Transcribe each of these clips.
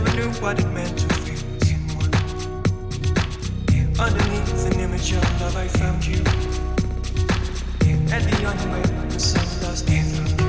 never knew what it meant to feel in one. Underneath an image of love, I found you. And the unwed, the sun lost in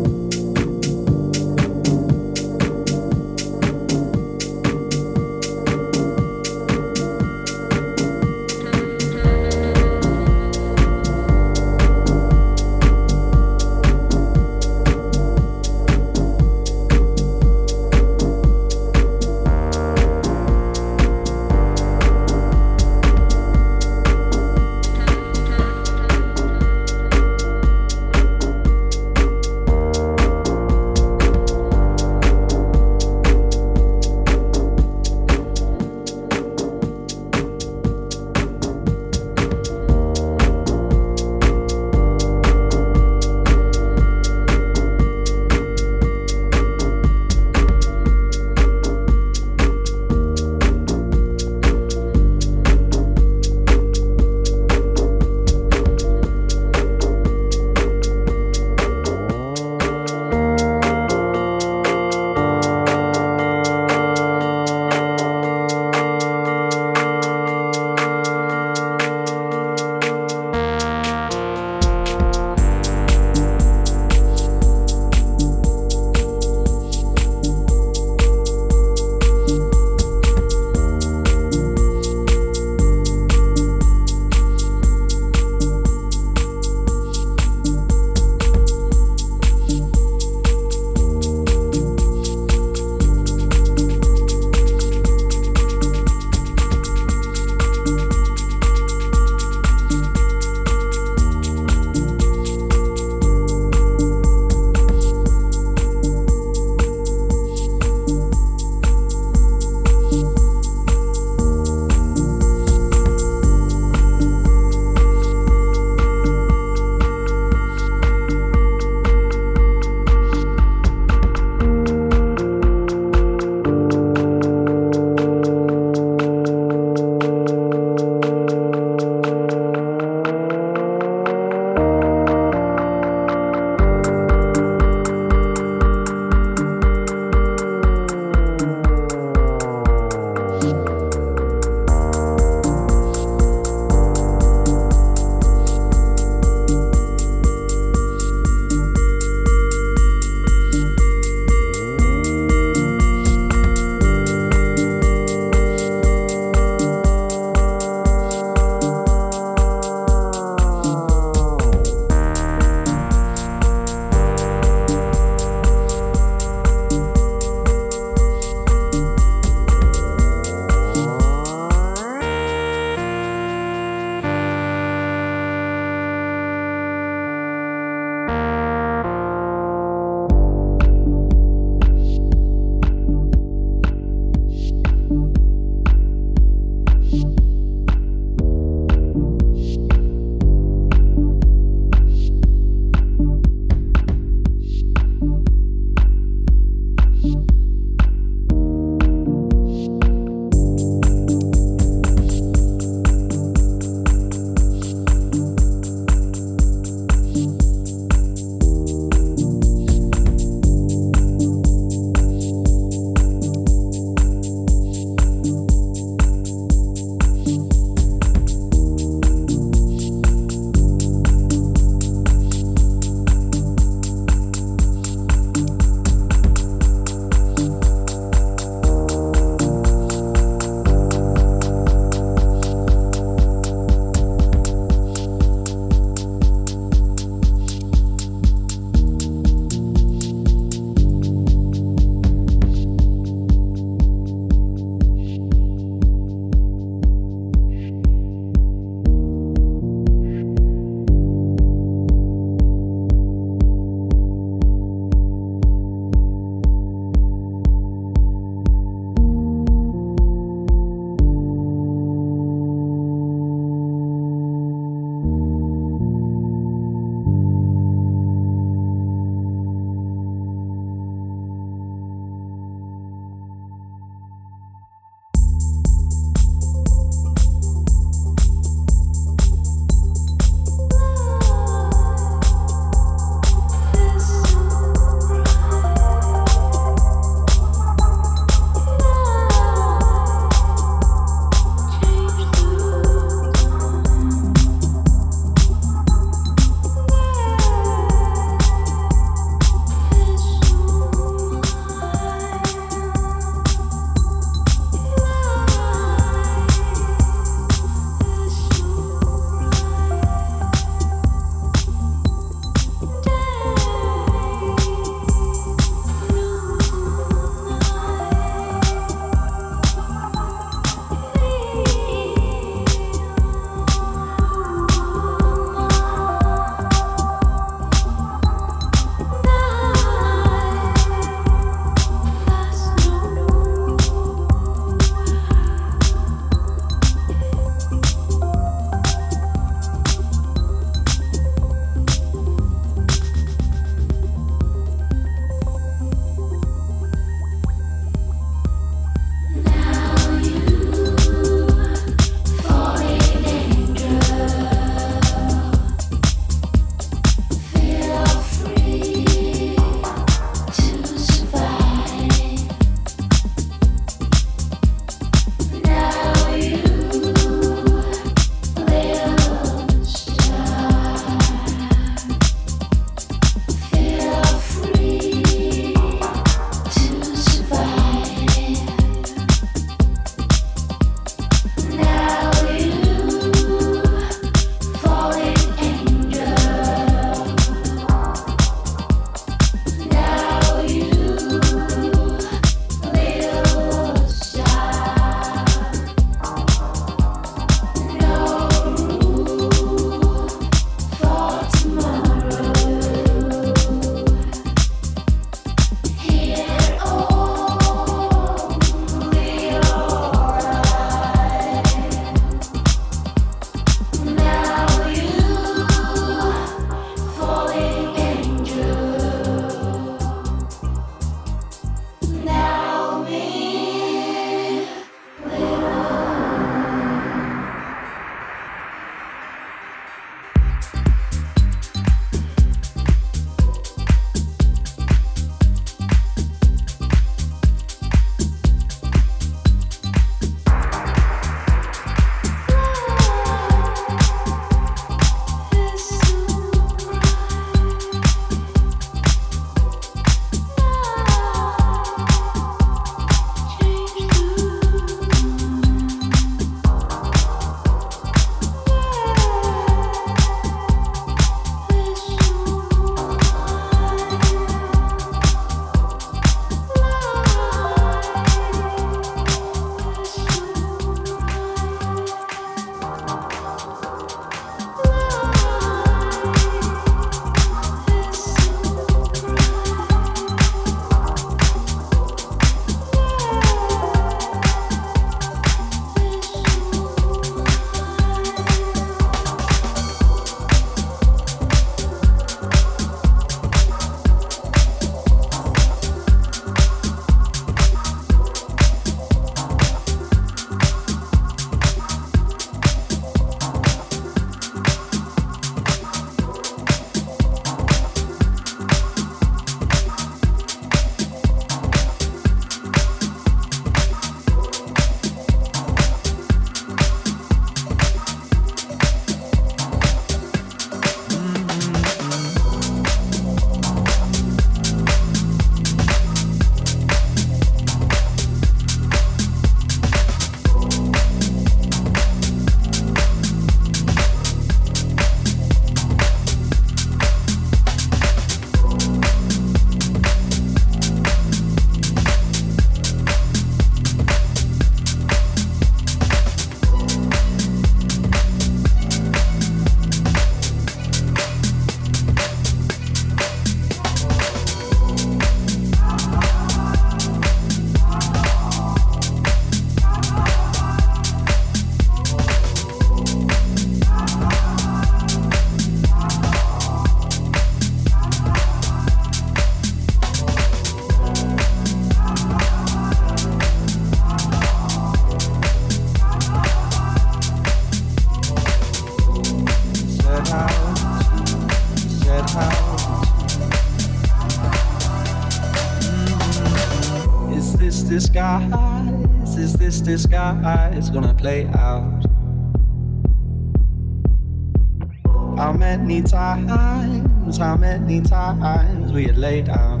we had laid out?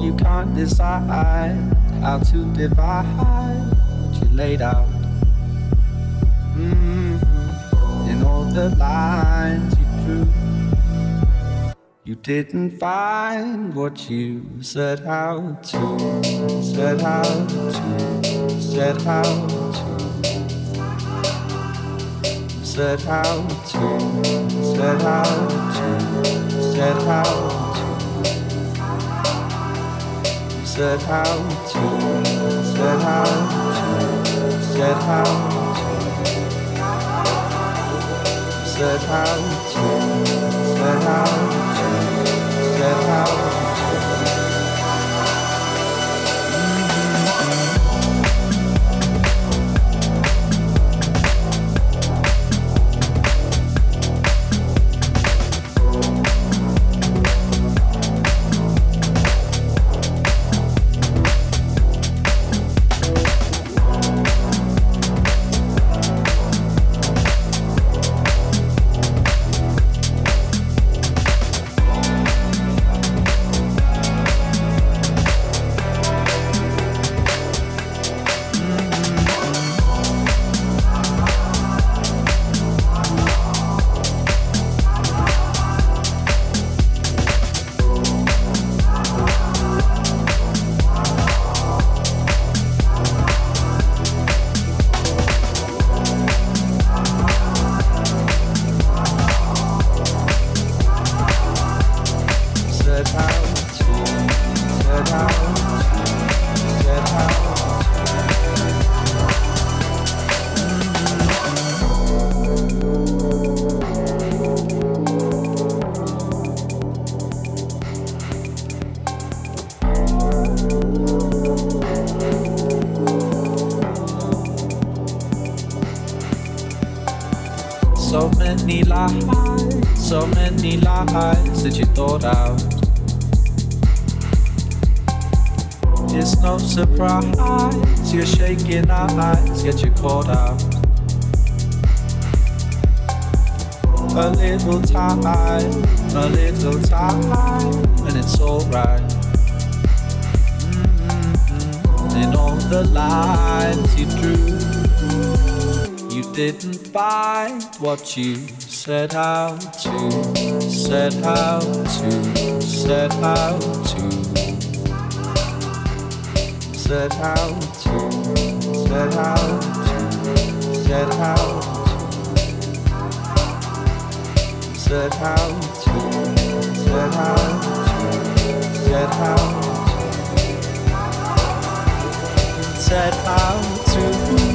You can't decide how to divide what you laid out. Mm-hmm. In all the lines you drew, you didn't find what you set out to, set out to, set out to set out to, said how to, said how to, said how to, said how to, said how to, said how to, said how to, said how to. What you set out to, set out to, set out to, set out to, set out to, set out to, set out to, set out to, set out set out to,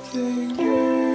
nothing new.